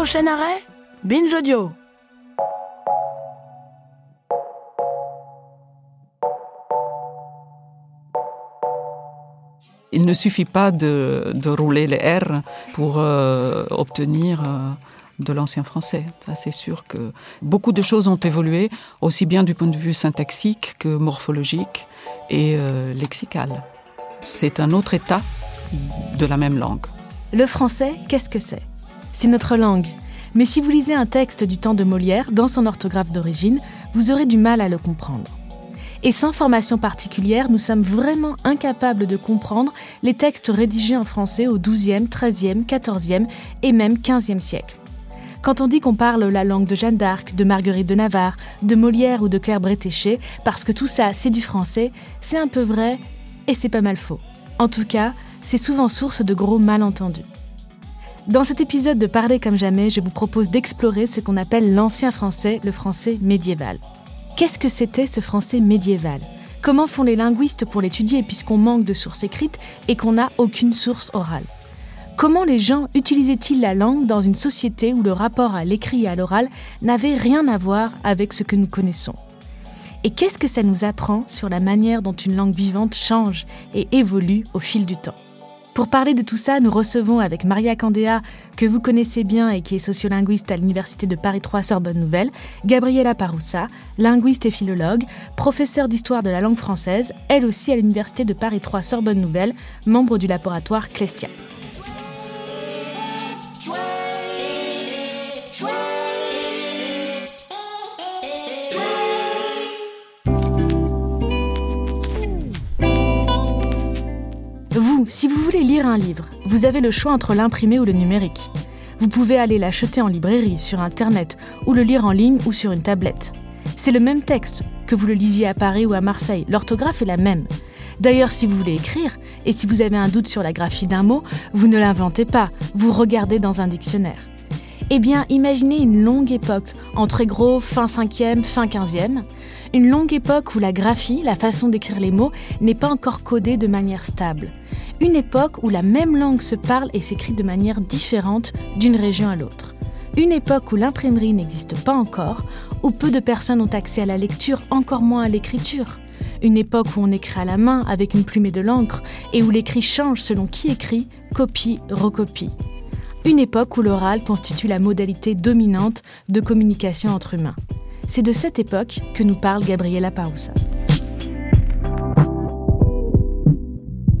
Prochain arrêt, Binge Audio. Il ne suffit pas de, de rouler les R pour euh, obtenir euh, de l'ancien français. Ça, c'est sûr que beaucoup de choses ont évolué, aussi bien du point de vue syntaxique que morphologique et euh, lexical. C'est un autre état de la même langue. Le français, qu'est-ce que c'est? C'est notre langue. Mais si vous lisez un texte du temps de Molière dans son orthographe d'origine, vous aurez du mal à le comprendre. Et sans formation particulière, nous sommes vraiment incapables de comprendre les textes rédigés en français au XIIe, XIIIe, XIVe et même XVe siècle. Quand on dit qu'on parle la langue de Jeanne d'Arc, de Marguerite de Navarre, de Molière ou de Claire Bretéché, parce que tout ça c'est du français, c'est un peu vrai et c'est pas mal faux. En tout cas, c'est souvent source de gros malentendus. Dans cet épisode de Parler comme jamais, je vous propose d'explorer ce qu'on appelle l'ancien français, le français médiéval. Qu'est-ce que c'était ce français médiéval? Comment font les linguistes pour l'étudier puisqu'on manque de sources écrites et qu'on n'a aucune source orale? Comment les gens utilisaient-ils la langue dans une société où le rapport à l'écrit et à l'oral n'avait rien à voir avec ce que nous connaissons? Et qu'est-ce que ça nous apprend sur la manière dont une langue vivante change et évolue au fil du temps? Pour parler de tout ça, nous recevons avec Maria Candéa, que vous connaissez bien et qui est sociolinguiste à l'Université de Paris 3 Sorbonne Nouvelle, Gabriela Paroussa, linguiste et philologue, professeure d'histoire de la langue française, elle aussi à l'Université de Paris 3 Sorbonne Nouvelle, membre du laboratoire Clestia. Si vous voulez lire un livre, vous avez le choix entre l'imprimé ou le numérique. Vous pouvez aller l'acheter en librairie, sur Internet, ou le lire en ligne ou sur une tablette. C'est le même texte, que vous le lisiez à Paris ou à Marseille, l'orthographe est la même. D'ailleurs, si vous voulez écrire, et si vous avez un doute sur la graphie d'un mot, vous ne l'inventez pas, vous regardez dans un dictionnaire. Eh bien, imaginez une longue époque, entre gros fin 5e, fin 15e, une longue époque où la graphie, la façon d'écrire les mots, n'est pas encore codée de manière stable. Une époque où la même langue se parle et s'écrit de manière différente d'une région à l'autre. Une époque où l'imprimerie n'existe pas encore, où peu de personnes ont accès à la lecture, encore moins à l'écriture. Une époque où on écrit à la main avec une plume et de l'encre et où l'écrit change selon qui écrit, copie, recopie. Une époque où l'oral constitue la modalité dominante de communication entre humains. C'est de cette époque que nous parle Gabriela Paroussa.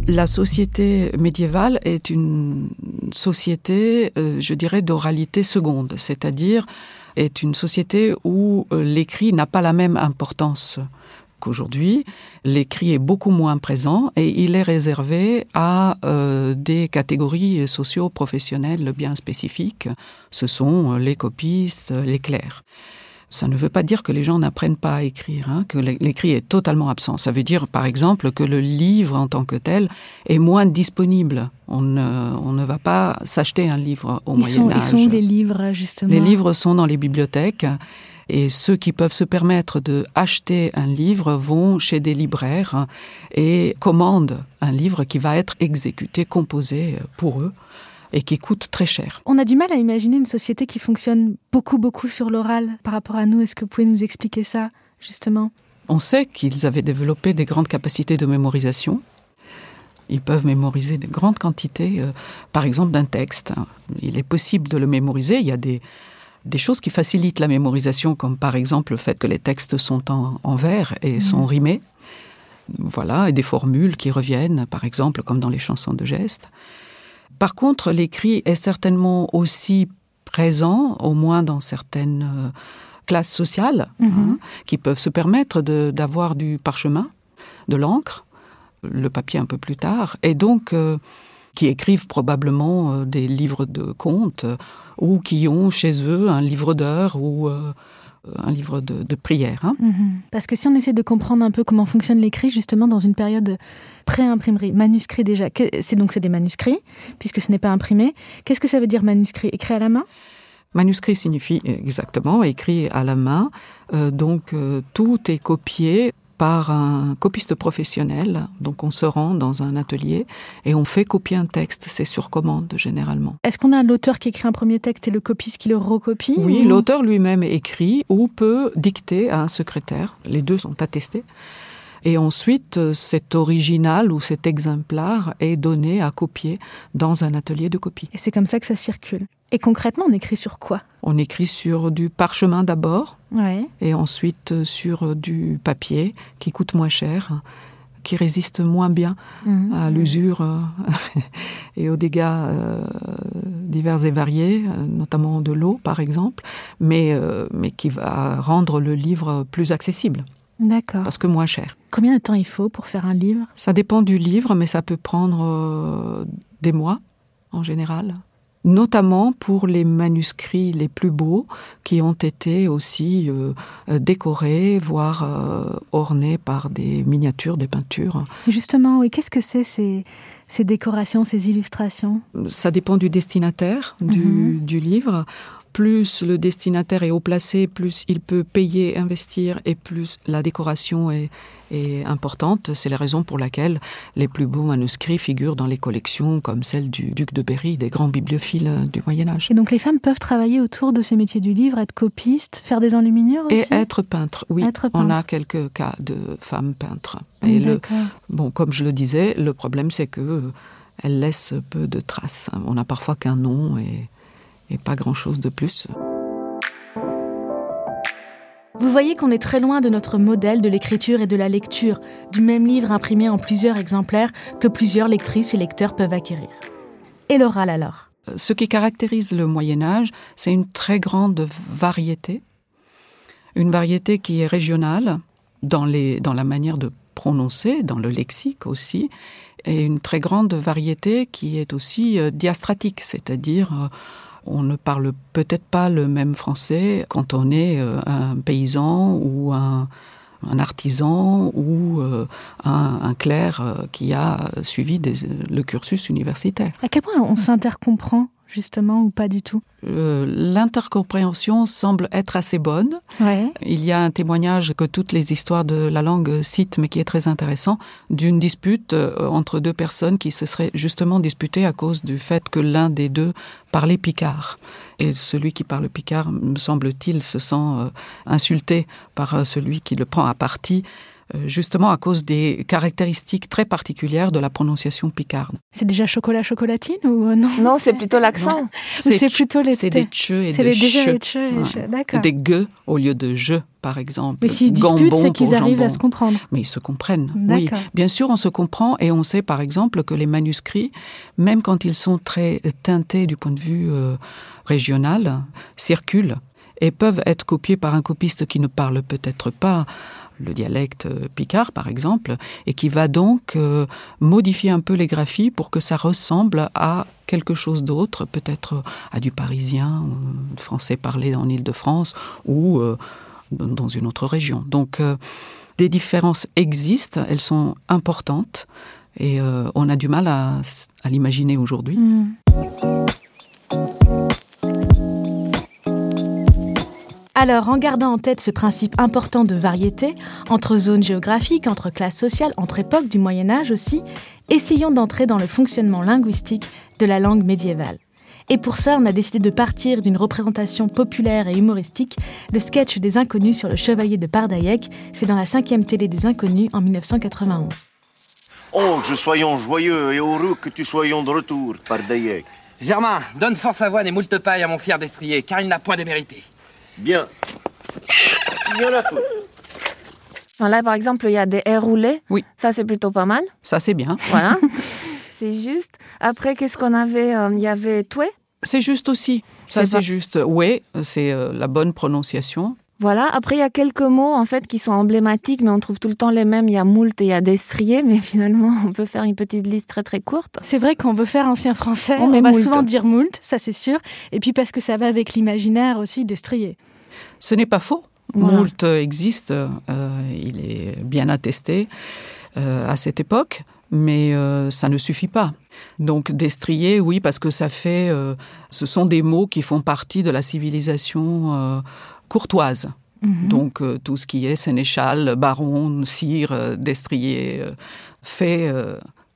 La société médiévale est une société, euh, je dirais, d'oralité seconde, c'est-à-dire est une société où euh, l'écrit n'a pas la même importance qu'aujourd'hui. L'écrit est beaucoup moins présent et il est réservé à euh, des catégories socio-professionnelles bien spécifiques. Ce sont les copistes, les clercs. Ça ne veut pas dire que les gens n'apprennent pas à écrire, hein, que l'écrit est totalement absent. Ça veut dire, par exemple, que le livre en tant que tel est moins disponible. On ne, on ne va pas s'acheter un livre au ils Moyen sont, Âge. Ils sont les livres, justement Les livres sont dans les bibliothèques. Et ceux qui peuvent se permettre de acheter un livre vont chez des libraires et commandent un livre qui va être exécuté, composé pour eux et qui coûte très cher. On a du mal à imaginer une société qui fonctionne beaucoup, beaucoup sur l'oral par rapport à nous. Est-ce que vous pouvez nous expliquer ça, justement? On sait qu'ils avaient développé des grandes capacités de mémorisation. Ils peuvent mémoriser de grandes quantités, euh, par exemple, d'un texte. Il est possible de le mémoriser. Il y a des, des choses qui facilitent la mémorisation, comme par exemple le fait que les textes sont en, en vers et mmh. sont rimés. Voilà, et des formules qui reviennent, par exemple, comme dans les chansons de gestes. Par contre, l'écrit est certainement aussi présent, au moins dans certaines euh, classes sociales, mm -hmm. hein, qui peuvent se permettre d'avoir du parchemin, de l'encre, le papier un peu plus tard, et donc euh, qui écrivent probablement euh, des livres de contes ou qui ont chez eux un livre d'heures ou un livre de, de prière. Hein. -hmm. Parce que si on essaie de comprendre un peu comment fonctionne l'écrit justement dans une période pré-imprimerie, manuscrit déjà, c'est donc c'est des manuscrits, puisque ce n'est pas imprimé. Qu'est-ce que ça veut dire manuscrit? Écrit à la main? Manuscrit signifie exactement écrit à la main, euh, donc euh, tout est copié par un copiste professionnel. Donc on se rend dans un atelier et on fait copier un texte. C'est sur commande généralement. Est-ce qu'on a l'auteur qui écrit un premier texte et le copiste qui le recopie Oui, l'auteur lui-même écrit ou peut dicter à un secrétaire. Les deux sont attestés. Et ensuite, cet original ou cet exemplaire est donné à copier dans un atelier de copie. Et c'est comme ça que ça circule. Et concrètement, on écrit sur quoi? On écrit sur du parchemin d'abord, ouais. et ensuite sur du papier qui coûte moins cher, qui résiste moins bien mmh. à l'usure et aux dégâts euh, divers et variés, notamment de l'eau par exemple, mais, euh, mais qui va rendre le livre plus accessible. D'accord. Parce que moins cher. Combien de temps il faut pour faire un livre? Ça dépend du livre, mais ça peut prendre euh, des mois en général. Notamment pour les manuscrits les plus beaux qui ont été aussi euh, décorés, voire euh, ornés par des miniatures, des peintures. Justement, oui, qu'est-ce que c'est ces, ces décorations, ces illustrations? Ça dépend du destinataire du, du livre plus le destinataire est haut placé, plus il peut payer, investir, et plus la décoration est, est importante. C'est la raison pour laquelle les plus beaux manuscrits figurent dans les collections comme celle du duc de Berry, des grands bibliophiles du Moyen Âge. Et donc les femmes peuvent travailler autour de ces métiers du livre, être copistes, faire des enluminures aussi Et être peintre, oui. Être peintre. On a quelques cas de femmes peintres. Et le, bon, comme je le disais, le problème c'est que elles laissent peu de traces. On n'a parfois qu'un nom et et pas grand-chose de plus. Vous voyez qu'on est très loin de notre modèle de l'écriture et de la lecture, du même livre imprimé en plusieurs exemplaires que plusieurs lectrices et lecteurs peuvent acquérir. Et l'oral alors? Ce qui caractérise le Moyen Âge, c'est une très grande variété, une variété qui est régionale dans, les, dans la manière de prononcer, dans le lexique aussi, et une très grande variété qui est aussi euh, diastratique, c'est-à-dire euh, on ne parle peut-être pas le même français quand on est un paysan ou un, artisan ou euh, un, clerc euh, qui a suivi le cursus universitaire. À quel point on s'intercomprend? Justement ou pas du tout? Euh, L'intercompréhension semble être assez bonne. Ouais. Il y a un témoignage que toutes les histoires de la langue citent, mais qui est très intéressant, d'une dispute euh, entre deux personnes qui se seraient justement disputées à cause du fait que l'un des deux parlait picard. Et celui qui parle picard, me semble-t-il, se sent euh, insulté par celui qui le prend à partie justement à cause des caractéristiques très particulières de la prononciation picarde. C'est déjà chocolat chocolatine ou non Non, c'est plutôt l'accent. C'est plutôt les C'est des che et des che. D'accord. Des gueux au lieu de je, par exemple. Mais s'ils disputent, Gambon c'est qu'ils arrivent à se comprendre. Mais ils se comprennent. Oui, bien sûr, on se comprend et on sait, par exemple, que les manuscrits, même quand ils sont très teintés du point de vue euh, régional, circulent et peuvent être copiés par un copiste qui ne parle peut-être pas le dialecte euh, picard par exemple et qui va donc euh, modifier un peu les graphies pour que ça ressemble à quelque chose d'autre peut-être à du parisien euh, français parlé en Île-de-France ou euh, dans une autre région donc euh, des différences existent elles sont importantes et euh, on a du mal à, à l'imaginer aujourd'hui Mm. Alors, en gardant en tête ce principe important de variété, entre zones géographiques, entre classes sociales, entre époques du Moyen Âge aussi, essayons d'entrer dans le fonctionnement linguistique de la langue médiévale. Et pour ça, on a décidé de partir d'une représentation populaire et humoristique, le sketch des Inconnus sur le chevalier de Pardaillec, c'est dans la cinquième télé des Inconnus en 1991. Oh, que je soyons joyeux et heureux que tu soyons de retour, par Dayek. Germain, donne force avoine et moult paille à mon fier destrier, car il n'a point démérité. Bien. Il y en a tout. Là, par exemple, il y a des airs roulés. Oui. Ça, c'est plutôt pas mal. ça c'est bien Voilà. c'est juste. Après, qu'est-ce qu'on avait Euh, Il y avait toué. c'est juste aussi ça C'est juste ouais c'est euh, la bonne prononciation Voilà. Après, il y a quelques mots, en fait, qui sont emblématiques, mais on trouve tout le temps les mêmes. Il y a moult et il y a destrier, mais finalement, on peut faire une petite liste très, très courte. C'est vrai qu'on veut faire ancien français, On on, va moult. souvent dire moult, ça c'est sûr, et puis parce que ça va avec l'imaginaire aussi d'estrier. Ce n'est pas faux. Voilà. Moult existe, euh, il est bien attesté euh, à cette époque, mais euh, ça ne suffit pas. Donc destrier, oui, parce que ça fait, euh, ce sont des mots qui font partie de la civilisation euh, courtoise. Mhm. Donc euh, tout ce qui est sénéchal, baron, sire, euh, destrier, euh, fait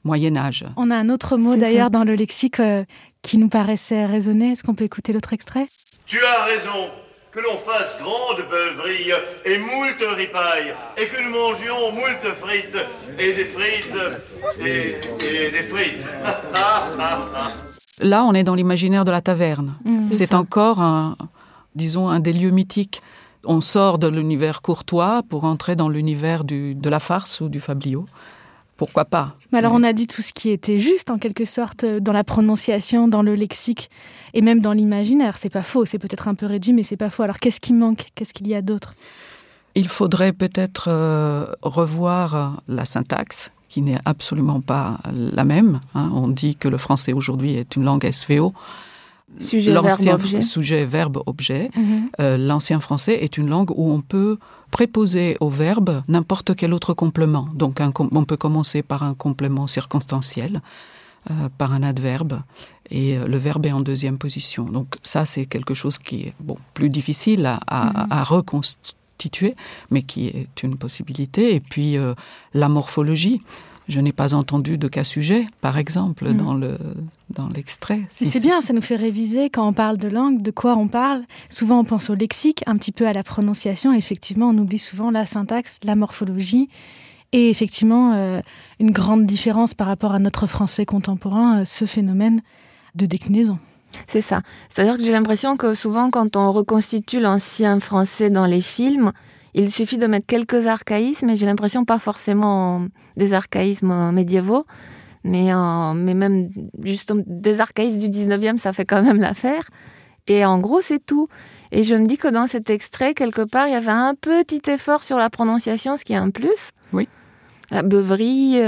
Moyen Âge. On a un autre mot d'ailleurs dans le lexique qui nous paraissait résonner. Est-ce qu'on peut écouter l'autre extrait? Tu as raison. Que l'on fasse grande beuverie et moult ripaille, et que nous mangions moult frites, et des frites, et, et des frites. Là, on est dans l'imaginaire de la taverne. Mhm. C'est encore un, disons, un des lieux mythiques on sort de l'univers courtois pour entrer dans l'univers de la farce ou du fabliau. Pourquoi pas Mais alors on a dit tout ce qui était juste en quelque sorte dans la prononciation, dans le lexique et même dans l'imaginaire. C'est pas faux, c'est peut-être un peu réduit, mais c'est pas faux. Alors qu'est-ce qui manque? Qu'est-ce qu'il y a d'autre? Il faudrait peut-être euh, revoir la syntaxe qui n'est absolument pas la même. Hein. On dit que le français aujourd'hui est une langue SVO. Sujet, verbe, objet. Sujet, verbe, objet. Mhm. Euh, l'ancien français est une langue où on peut préposer au verbe n'importe quel autre complément. Donc on peut commencer par un complément circonstanciel, euh, par un adverbe, et euh, le verbe est en deuxième position. Donc ça, c'est quelque chose qui est bon, plus difficile à, mhm. reconstituer, mais qui est une possibilité. Et puis la morphologie. Je n'ai pas entendu de cas sujet, par exemple, mm. dans le dans l'extrait. c'est bien, ça nous fait réviser quand on parle de langue, de quoi on parle. Souvent, on pense au lexique, un petit peu à la prononciation. Effectivement, on oublie souvent la syntaxe, la morphologie. Et effectivement, euh, une grande différence par rapport à notre français contemporain, euh, ce phénomène de déclinaison. C'est ça. C'est-à-dire que j'ai l'impression que souvent, quand on reconstitue l'ancien français dans les films, il suffit de mettre quelques archaïsmes, et j'ai l'impression pas forcément des archaïsmes médiévaux, mais, mais même juste des archaïsmes du 19e, ça fait quand même l'affaire. Et en gros, c'est tout. Et je me dis que dans cet extrait, quelque part, il y avait un petit effort sur la prononciation, ce qui est un plus. Oui. La beuverie,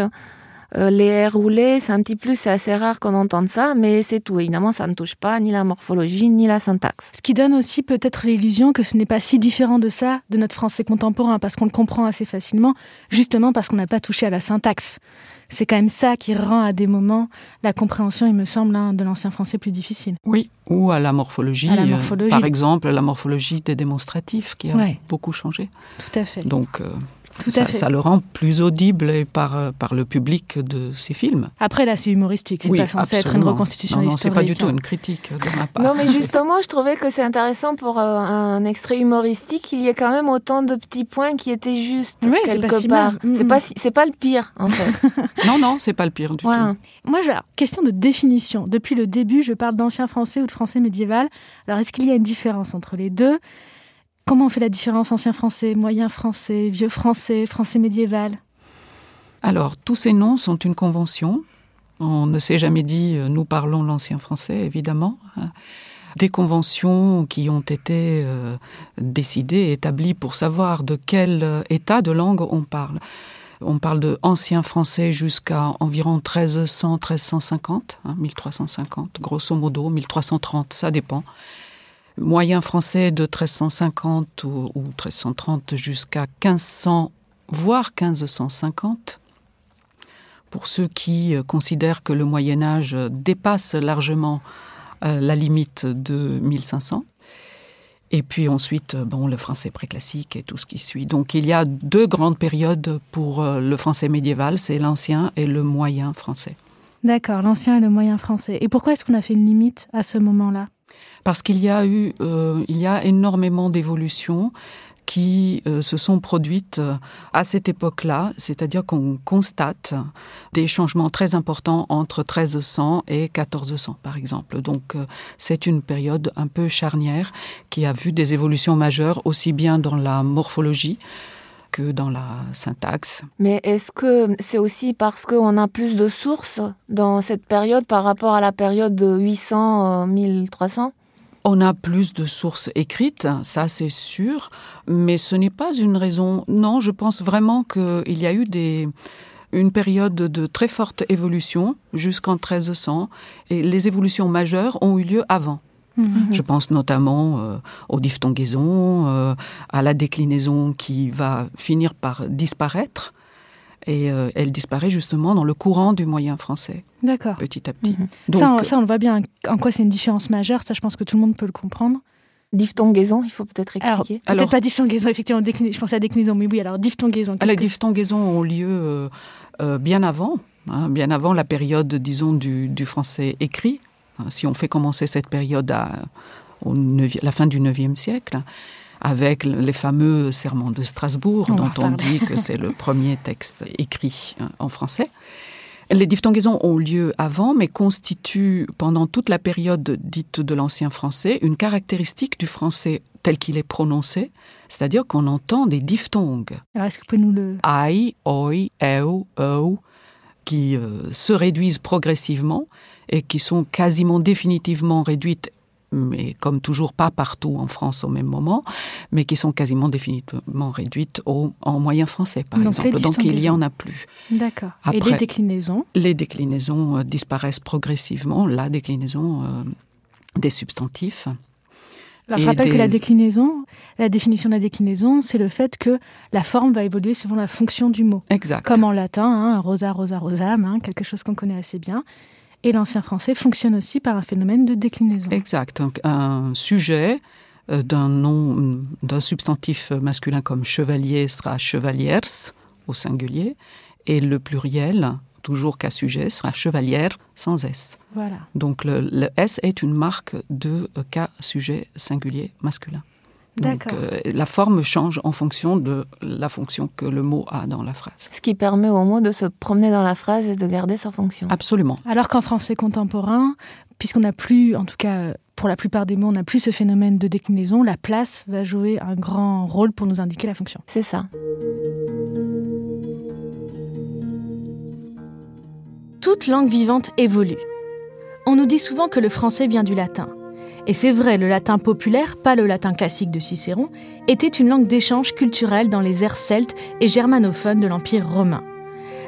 euh, euh, les airs roulés, c'est un petit plus, c'est assez rare qu'on entende ça, mais c'est tout. Évidemment, ça ne touche pas ni la morphologie, ni la syntaxe. Ce qui donne aussi peut-être l'illusion que ce n'est pas si différent de ça, de notre français contemporain, parce qu'on le comprend assez facilement, justement parce qu'on n'a pas touché à la syntaxe. C'est quand même ça qui rend à des moments la compréhension, il me semble, hein, de l'ancien français plus difficile. Oui, ou à la morphologie. À la morphologie. par exemple, la morphologie des démonstratifs qui a beaucoup changé. Tout à fait. Donc, euh, ça, le rend plus audible par, euh, par le public de ces films. Après, là, c'est humoristique. C'est pas censé être une reconstitution non, non, c'est pas du tout une critique de ma part. Non, mais justement, je trouvais que c'est intéressant pour euh, un extrait humoristique qu'il y ait quand même autant de petits points qui étaient justes quelque part. C'est pas, c'est pas le pire, en fait. non, non, c'est pas le pire du tout. Moi, question de définition. Depuis le début, je parle d'ancien français ou de français médiéval. Alors, est-ce qu'il y a une différence entre les deux? Comment on fait la différence ancien français, moyen français, vieux français, français médiéval? Alors, tous ces noms sont une convention. On ne s'est jamais dit euh, nous parlons l'ancien français, évidemment. Hein. Des conventions qui ont été euh, décidées, établies pour savoir de quel euh, état de langue on parle. On parle de ancien français jusqu'à environ 1300, 1350, 1350, grosso modo, 1330, ça dépend moyen français de 1350 ou, 1330 jusqu'à 1500, voire 1550. Pour ceux qui euh, considèrent que le Moyen Âge dépasse largement euh, la limite de 1500. Et puis ensuite, euh, bon, le français préclassique et tout ce qui suit. Donc il y a deux grandes périodes pour le français médiéval, c'est l'ancien et le moyen français. D'accord, l'ancien et le moyen français. Et pourquoi est-ce qu'on a fait une limite à ce moment-là? Parce qu'il y a eu, euh, il y a énormément d'évolutions qui euh, se sont produites euh, à cette époque-là, c'est-à-dire qu'on constate des changements très importants entre 1300 et 1400, par exemple. Donc, c'est une période un peu charnière qui a vu des évolutions majeures, aussi bien dans la morphologie que dans la syntaxe. Mais est-ce que c'est aussi parce qu'on a plus de sources dans cette période par rapport à la période de 800-1300 on a plus de sources écrites, ça c'est sûr, mais ce n'est pas une raison. Non, je pense vraiment qu'il y a eu des, une période de très forte évolution jusqu'en 1300 et les évolutions majeures ont eu lieu avant. Mhm. Je pense notamment euh, aux diphtongaisons, euh, à la déclinaison qui va finir par disparaître et euh, elle disparaît justement dans le courant du moyen français. D'accord. Petit à petit. Mhm. ça, on, le voit bien. En quoi c'est une différence majeure? Ça, je pense que tout le monde peut le comprendre. Diphtongaison, il faut peut-être Alors, expliquer. peut-être Alors- pas diphtongaison, effectivement, déclina- je pensais à déclinaison, mais oui, alors diphtongaison. qu'est-ce Les diphtongaisons ont lieu euh, euh, bien avant, hein, bien avant la période, disons, du, du français écrit. Hein, Si on fait commencer cette période à au la fin du IXe siècle, avec les fameux sermons de Strasbourg, On dont on dit que c'est le premier texte écrit hein, en français. Les diphtongaisons ont lieu avant, mais constituent pendant toute la période dite de l'ancien français une caractéristique du français tel qu'il est prononcé, c'est-à-dire qu'on entend des diphtongues Alors, est-ce que vous pouvez nous le. ai, oi, eu, eu, qui euh, se réduisent progressivement et qui sont quasiment définitivement réduites, mais comme toujours pas partout en France au même moment, mais qui sont quasiment définitivement réduites au, en moyen français, par Donc, exemple. Donc il y diphtongaisons. en a plus. D'accord. Et les déclinaisons Les déclinaisons euh, disparaissent progressivement, la déclinaison euh, des substantifs. Alors, je rappelle que la déclinaison, la définition de la déclinaison, c'est le fait que la forme va évoluer suivant la fonction du mot. Exact. Comme en latin, hein, rosa, rosa, rosam, hein, quelque chose qu'on connaît assez bien. Et l'ancien français fonctionne aussi par un phénomène de déclinaison. Exact. Donc, un sujet euh, d'un nom, d'un substantif masculin comme chevalier sera chevaliers au singulier, et le pluriel, toujours qu'à sujet, sera chevalière sans S. Voilà. Donc, Donc le, le S est une marque de euh, cas sujet singulier masculin. Donc D'accord. euh, la forme change en fonction de la fonction que le mot a dans la phrase. Ce qui permet au mot de se promener dans la phrase et de garder sa fonction. Absolument. Alors qu'en français contemporain, puisqu'on n'a plus, en tout cas pour la plupart des mots, on n'a plus ce phénomène de déclinaison, la place va jouer un grand rôle pour nous indiquer la fonction. C'est ça. Toute langue vivante évolue. On nous dit souvent que le français vient du latin. Et c'est vrai, le latin populaire, pas le latin classique de Cicéron, était une langue d'échange culturel dans les aires celtes et germanophones de l'Empire romain.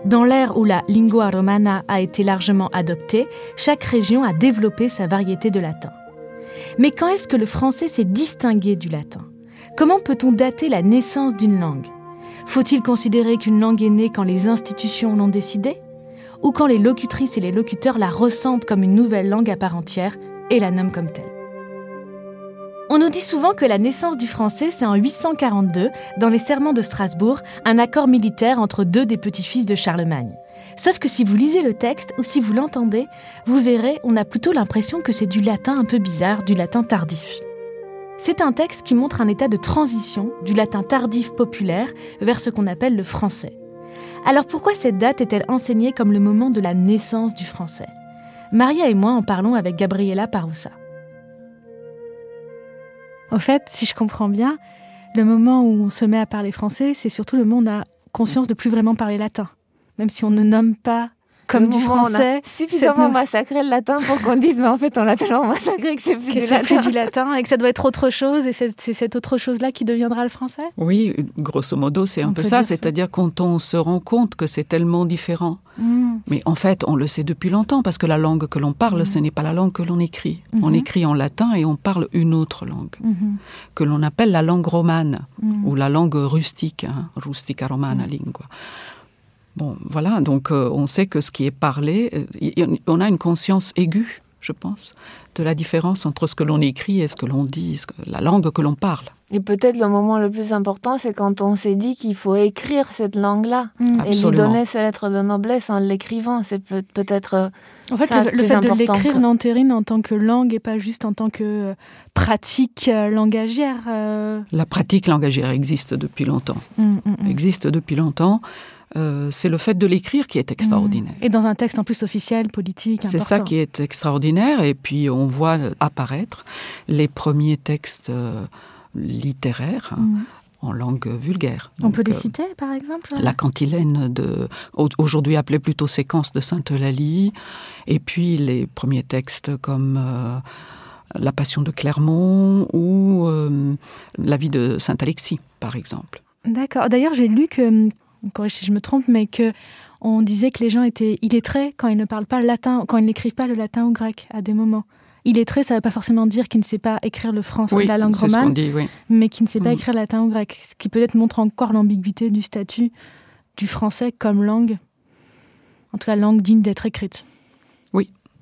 Dans l'ère où la lingua romana a été largement adoptée, chaque région a développé sa variété de latin. Mais quand est-ce que le français s'est distingué du latin? Comment peut-on dater la naissance d'une langue? Faut-il considérer qu'une langue est née quand les institutions l'ont décidé ou quand les locutrices et les locuteurs la ressentent comme une nouvelle langue à part entière et la nomment comme telle? On nous dit souvent que la naissance du français, c'est en 842, dans les Serments de Strasbourg, un accord militaire entre deux des petits-fils de Charlemagne. Sauf que si vous lisez le texte ou si vous l'entendez, vous verrez, on a plutôt l'impression que c'est du latin un peu bizarre, du latin tardif. C'est un texte qui montre un état de transition du latin tardif populaire vers ce qu'on appelle le français. Alors pourquoi cette date est-elle enseignée comme le moment de la naissance du français? Maria et moi en parlons avec Gabriela Paroussa. Au fait, si je comprends bien, le moment où on se met à parler français, c'est surtout le on a conscience de plus vraiment parler latin. Même si on ne nomme pas comme du français, Suffisamment massacré le latin pour qu'on dise, mais en fait, on l'a tellement massacré que c'est plus que du latin. plus du latin et que ça doit être autre chose et c'est cette autre chose-là qui deviendra le français? Oui, grosso modo, c'est un On peu ça. dire ça. C'est-à-dire quand on se rend compte que c'est tellement différent. Hmm. Mais en fait, on le sait depuis longtemps parce que la langue que l'on parle, ce n'est pas la langue que l'on écrit. On Mhm. écrit en latin et on parle une autre langue que l'on appelle la langue romane ou la langue rustique, hein, rustica romana lingua. Bon, voilà, donc euh, on sait que ce qui est parlé, euh, on a une conscience aiguë, je pense, de la différence entre ce que l'on écrit et ce que l'on dit, ce que- la langue que l'on parle. Et peut-être le moment le plus important, c'est quand on s'est dit qu'il faut écrire cette langue-là Hmm. et lui donner ses lettres de noblesse en l'écrivant. C'est peut- peut-être euh, En fait, Ça, le, le plus fait de l'écrire n'entérine en tant que langue et pas juste en tant que pratique langagière. euh. La pratique langagière existe depuis longtemps. Mm, mm, mm. Existe depuis longtemps. Euh, c'est le fait de l'écrire qui est extraordinaire. Et dans un texte en plus officiel, politique, C'est ça qui est extraordinaire. Et puis on voit apparaître les premiers textes euh, littéraires hein, Mm. en langue vulgaire. On peut les euh, citer, par exemple La cantilène de, au- aujourd'hui appelée plutôt séquence de Sainte-Eulalie, et puis les premiers textes comme euh, La Passion de Clermont ou euh, La vie de Saint-Alexis, par exemple. D'accord. D'ailleurs, j'ai lu que, corrige si je me trompe, mais que on disait que les gens étaient illettrés quand ils ne parlent pas le latin, quand ils n'écrivent pas le latin ou grec à des moments. Illettré, ça ne veut pas forcément dire qu'il ne sait pas écrire le français, la langue romane, dit, oui. mais qu'il ne sait pas Mhm. écrire le latin ou grec. Ce qui peut-être montre encore l'ambiguïté du statut du français comme langue, en tout cas langue digne d'être écrite.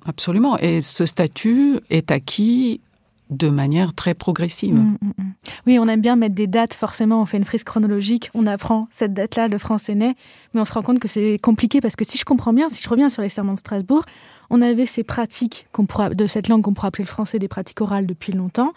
Absolument. Et ce statut est acquis de manière très progressive. Mm, mm, mm. Oui, on aime bien mettre des dates, forcément, on fait une frise chronologique, on apprend cette date-là, le français naît, mais on se rend compte que c'est compliqué parce que si je comprends bien, si je reviens sur les serments de Strasbourg, on avait ces pratiques de cette langue qu'on pourrait appeler le français des pratiques orales depuis longtemps.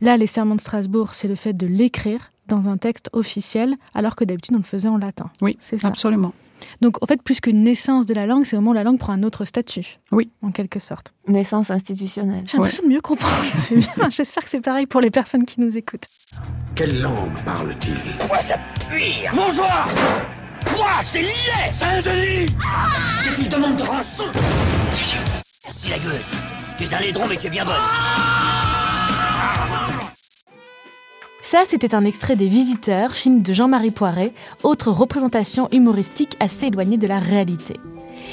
Là, les serments de Strasbourg, c'est le fait de l'écrire dans un texte officiel, alors que d'habitude on le faisait en latin. Oui, c'est ça. Absolument. Donc, en fait, plus qu'une naissance de la langue, c'est au moment où la langue prend un autre statut. Oui. En quelque sorte. Naissance institutionnelle. J'ai l'impression de mieux comprendre. C'est bien. J'espère que c'est pareil pour les personnes qui nous écoutent. Quelle langue parle-t-il? Quoi, ça pue Bonjour Quoi, c'est laid Saint-Denis Qu'est-ce qu'il demande de rançon? Merci la gueuse. Tu es un laidron, mais tu es bien bonne. Ça, c'était un extrait des Visiteurs, film de Jean-Marie Poiret, autre représentation humoristique assez éloignée de la réalité.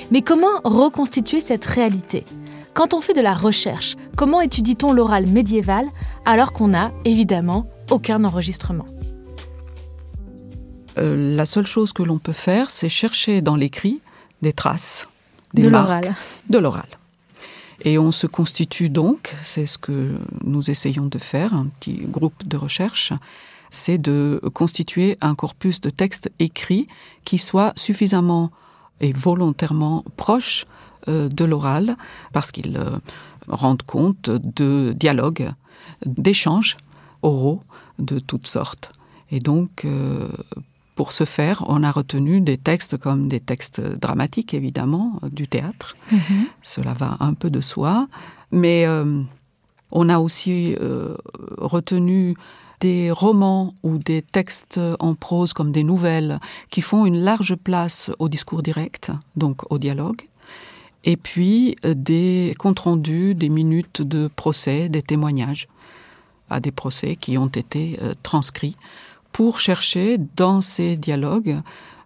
Mais comment reconstituer cette réalité? Quand on fait de la recherche, comment étudie-t-on l'oral médiéval alors qu'on n'a, évidemment, aucun enregistrement? Euh, La seule chose que l'on peut faire, c'est chercher dans l'écrit des traces, des de marques l'oral. de l'oral. Et on se constitue donc, c'est ce que nous essayons de faire, un petit groupe de recherche, c'est de constituer un corpus de textes écrits qui soit suffisamment et volontairement proche euh, de l'oral, parce qu'ils euh, rendent compte de dialogues, d'échanges oraux de toutes sortes. Et donc, euh, pour ce faire, on a retenu des textes comme des textes dramatiques, évidemment, du théâtre. Mhm. Cela va un peu de soi. Mais euh, on a aussi euh, retenu des romans ou des textes en prose comme des nouvelles qui font une large place au discours direct, donc au dialogue. Et puis euh, des comptes rendus, des minutes de procès, des témoignages à des procès qui ont été transcrits pour chercher dans ces dialogues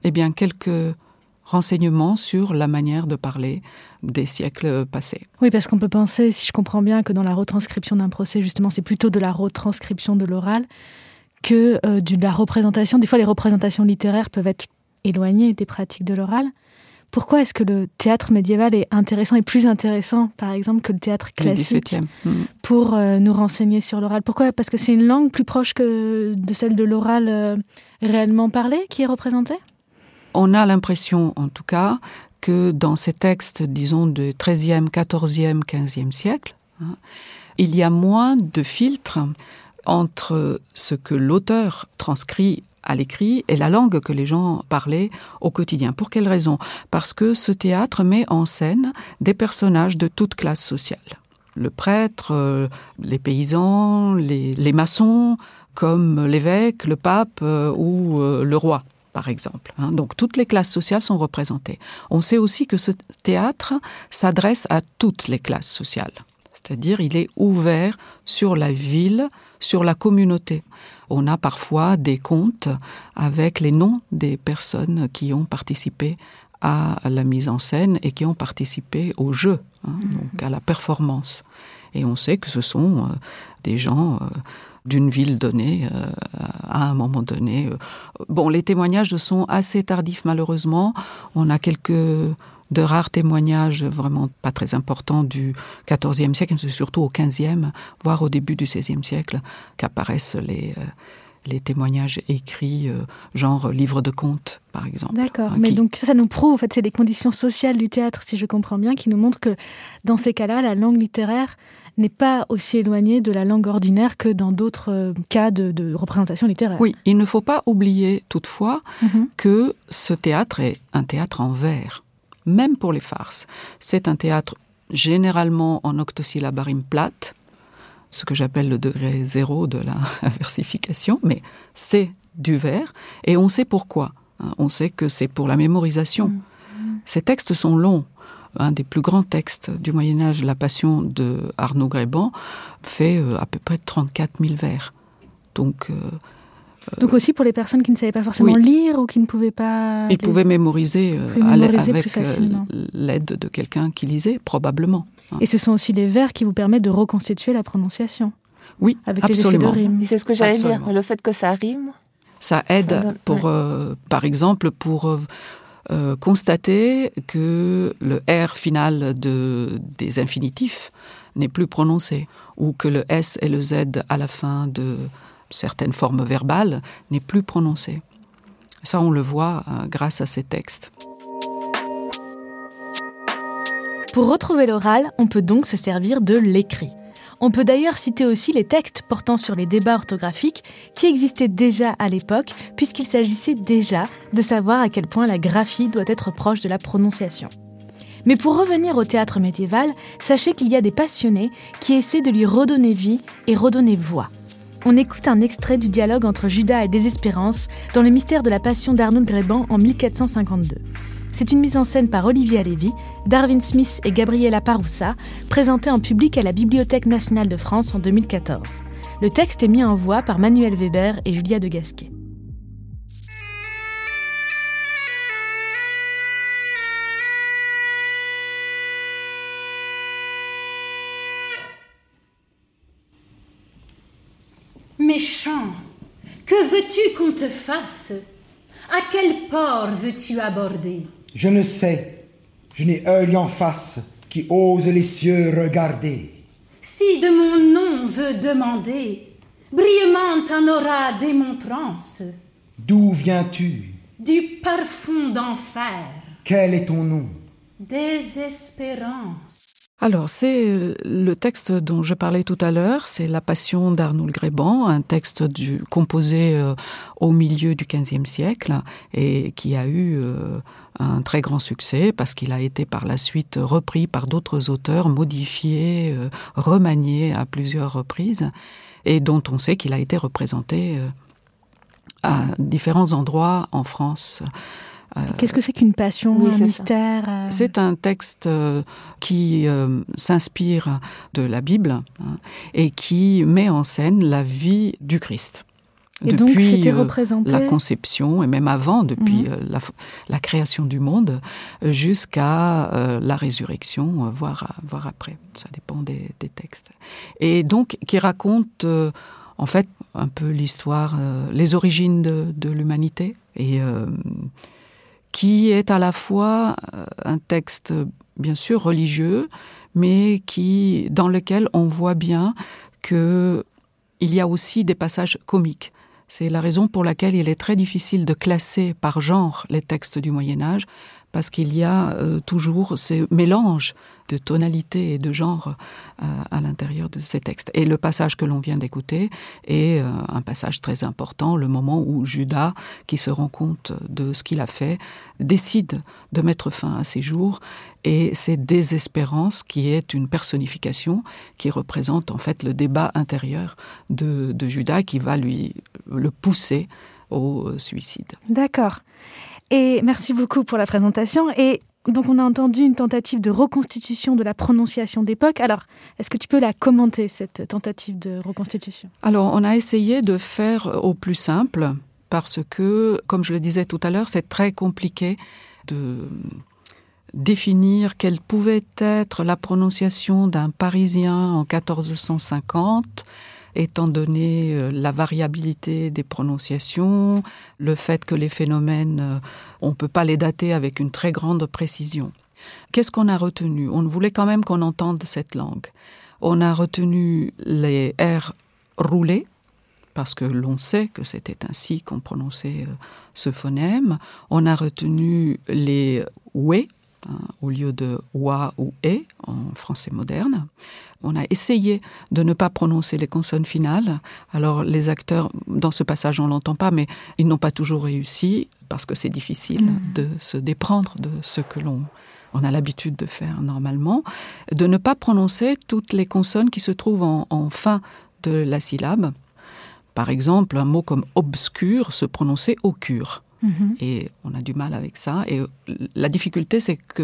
eh bien, quelques renseignements sur la manière de parler des siècles passés. Oui, parce qu'on peut penser, si je comprends bien, que dans la retranscription d'un procès, justement, c'est plutôt de la retranscription de l'oral que euh, de la représentation. Des fois, les représentations littéraires peuvent être éloignées des pratiques de l'oral. Pourquoi est-ce que le théâtre médiéval est intéressant et plus intéressant, par exemple, que le théâtre classique 17e. Mm. pour euh, nous renseigner sur l'oral? Pourquoi? Parce que c'est une langue plus proche que de celle de l'oral euh, réellement parlé qui est représentée? On a l'impression, en tout cas, que dans ces textes, disons, du XIIIe, XIVe, XVe siècle, hein, il y a moins de filtres entre ce que l'auteur transcrit à l'écrit et la langue que les gens parlaient au quotidien. Pour quelle raison? Parce que ce théâtre met en scène des personnages de toute classe sociale. Le prêtre, euh, les paysans, les, maçons, comme l'évêque, le pape euh, ou euh, le roi par exemple. hein. Donc toutes les classes sociales sont représentées. On sait aussi que ce théâtre s'adresse à toutes les classes sociales. C'est-à-dire il est ouvert sur la ville, sur la communauté. On a parfois des contes avec les noms des personnes qui ont participé à la mise en scène et qui ont participé au jeu, hein, donc à la performance. Et on sait que ce sont euh, des gens euh, d'une ville donnée euh, à un moment donné. Bon, les témoignages sont assez tardifs malheureusement. On a quelques de rares témoignages vraiment pas très importants du XIVe siècle, mais c'est surtout au XVe, voire au début du XVIe siècle, qu'apparaissent les, euh, les témoignages écrits, euh, genre livre de contes, par exemple. D'accord, hein, mais qui- donc ça nous prouve, en fait, c'est les conditions sociales du théâtre, si je comprends bien, qui nous montrent que dans ces cas-là, la langue littéraire n'est pas aussi éloignée de la langue ordinaire que dans d'autres euh, cas de, de représentation littéraire. Oui, il ne faut pas oublier toutefois Mhm. que ce théâtre est un théâtre en vers, même pour les farces. C'est un théâtre généralement en octosyllabe rime plate, ce que j'appelle le degré zéro de la versification, mais c'est du vers, et on sait pourquoi. hein. On sait que c'est pour la mémorisation. Ces textes sont longs. Un des plus grands textes du Moyen Âge, La Passion de Arnaud Gréban, fait euh, à peu près 34 000 vers. Donc, euh, Donc aussi pour les personnes qui ne savaient pas forcément Oui. lire ou qui ne pouvaient pas... Il les- pouvait mémoriser, euh, mémoriser avec plus facilement. euh, l'aide de quelqu'un qui lisait, probablement. hein. Et ce sont aussi les vers qui vous permettent de reconstituer la prononciation. Oui, Avec absolument. les effets de rime. Et c'est ce que j'allais dire, le fait que ça rime. Ça aide Ça donne- pour, ouais. euh, par exemple, pour euh, euh, constater que le R final de, des infinitifs n'est plus prononcé, ou que le S et le Z à la fin de certaines formes verbales n'est plus prononcé. Ça, on le voit euh, grâce à ces textes. Pour retrouver l'oral, on peut donc se servir de l'écrit. On peut d'ailleurs citer aussi les textes portant sur les débats orthographiques qui existaient déjà à l'époque, puisqu'il s'agissait déjà de savoir à quel point la graphie doit être proche de la prononciation. Mais pour revenir au théâtre médiéval, sachez qu'il y a des passionnés qui essaient de lui redonner vie et redonner voix. On écoute un extrait du dialogue entre Judas et Désespérance dans le mystère de la Passion d'Arnold Gréban en 1452. C'est une mise en scène par Olivia Lévy, Darwin Smith et Gabriela Paroussa, présentée en public à la Bibliothèque nationale de France en 2014. Le texte est mis en voix par Manuel Weber et Julia de Gasquet. Te fasse À quel port veux-tu aborder? Je ne sais. Je n'ai œil en face qui ose les cieux regarder. Si de mon nom veut demander, brillamment en aura démontrance. D'où viens-tu? Du parfum d'enfer. Quel est ton nom? Désespérance. Alors, c'est le texte dont je parlais tout à l'heure, c'est La Passion d'Arnoul Gréban, un texte composé euh, au milieu du XVe siècle et qui a eu euh, un très grand succès parce qu'il a été par la suite repris par d'autres auteurs, modifié, euh, remanié à plusieurs reprises et dont on sait qu'il a été représenté euh, à différents endroits en France. Euh, Qu'est-ce que c'est qu'une passion, Oui, un mystère euh, C'est un texte euh, qui s'inspire de la Bible hein, et qui met en scène la vie du Christ. Et donc, représenté la conception et même avant, depuis Mhm. la, création du monde, jusqu'à euh, la résurrection, voire, voire après. Ça dépend des, des textes. Et donc, qui raconte euh, en fait un peu l'histoire, euh, les origines de, de l'humanité et qui est à la fois euh, un texte bien sûr religieux, mais qui dans lequel on voit bien que il y a aussi des passages comiques. C'est la raison pour laquelle il est très difficile de classer par genre les textes du Moyen Âge, parce qu'il y a euh, toujours ce mélange de tonalité et de genre euh, à l'intérieur de ces textes. Et le passage que l'on vient d'écouter est euh, un passage très important, le moment où Judas, qui se rend compte de ce qu'il a fait, décide de mettre fin à ses jours, et c'est Désespérance qui est une personnification qui représente en fait le débat intérieur de, de Judas qui va lui le pousser au suicide. D'accord. Et merci beaucoup pour la présentation. Et donc, on a entendu une tentative de reconstitution de la prononciation d'époque. Alors, est-ce que tu peux la commenter, cette tentative de reconstitution? Alors, on a essayé de faire au plus simple parce que, comme je le disais tout à l'heure, c'est très compliqué de définir quelle pouvait être la prononciation d'un Parisien en 1450 étant donné euh, la variabilité des prononciations, le fait que les phénomènes, euh, on ne peut pas les dater avec une très grande précision. Qu'est-ce qu'on a retenu? On voulait quand même qu'on entende cette langue. On a retenu les R roulés, parce que l'on sait que c'était ainsi qu'on prononçait euh, ce phonème. On a retenu les oué, hein, au lieu de wa ou e en français moderne. On a essayé de ne pas prononcer les consonnes finales. Alors les acteurs, dans ce passage, on l'entend pas, mais ils n'ont pas toujours réussi parce que c'est difficile Mhm. de se déprendre de ce que l'on on a l'habitude de faire normalement, de ne pas prononcer toutes les consonnes qui se trouvent en, en fin de la syllabe. Par exemple, un mot comme obscur se prononçait au cure. Et on a du mal avec ça. Et la difficulté, c'est que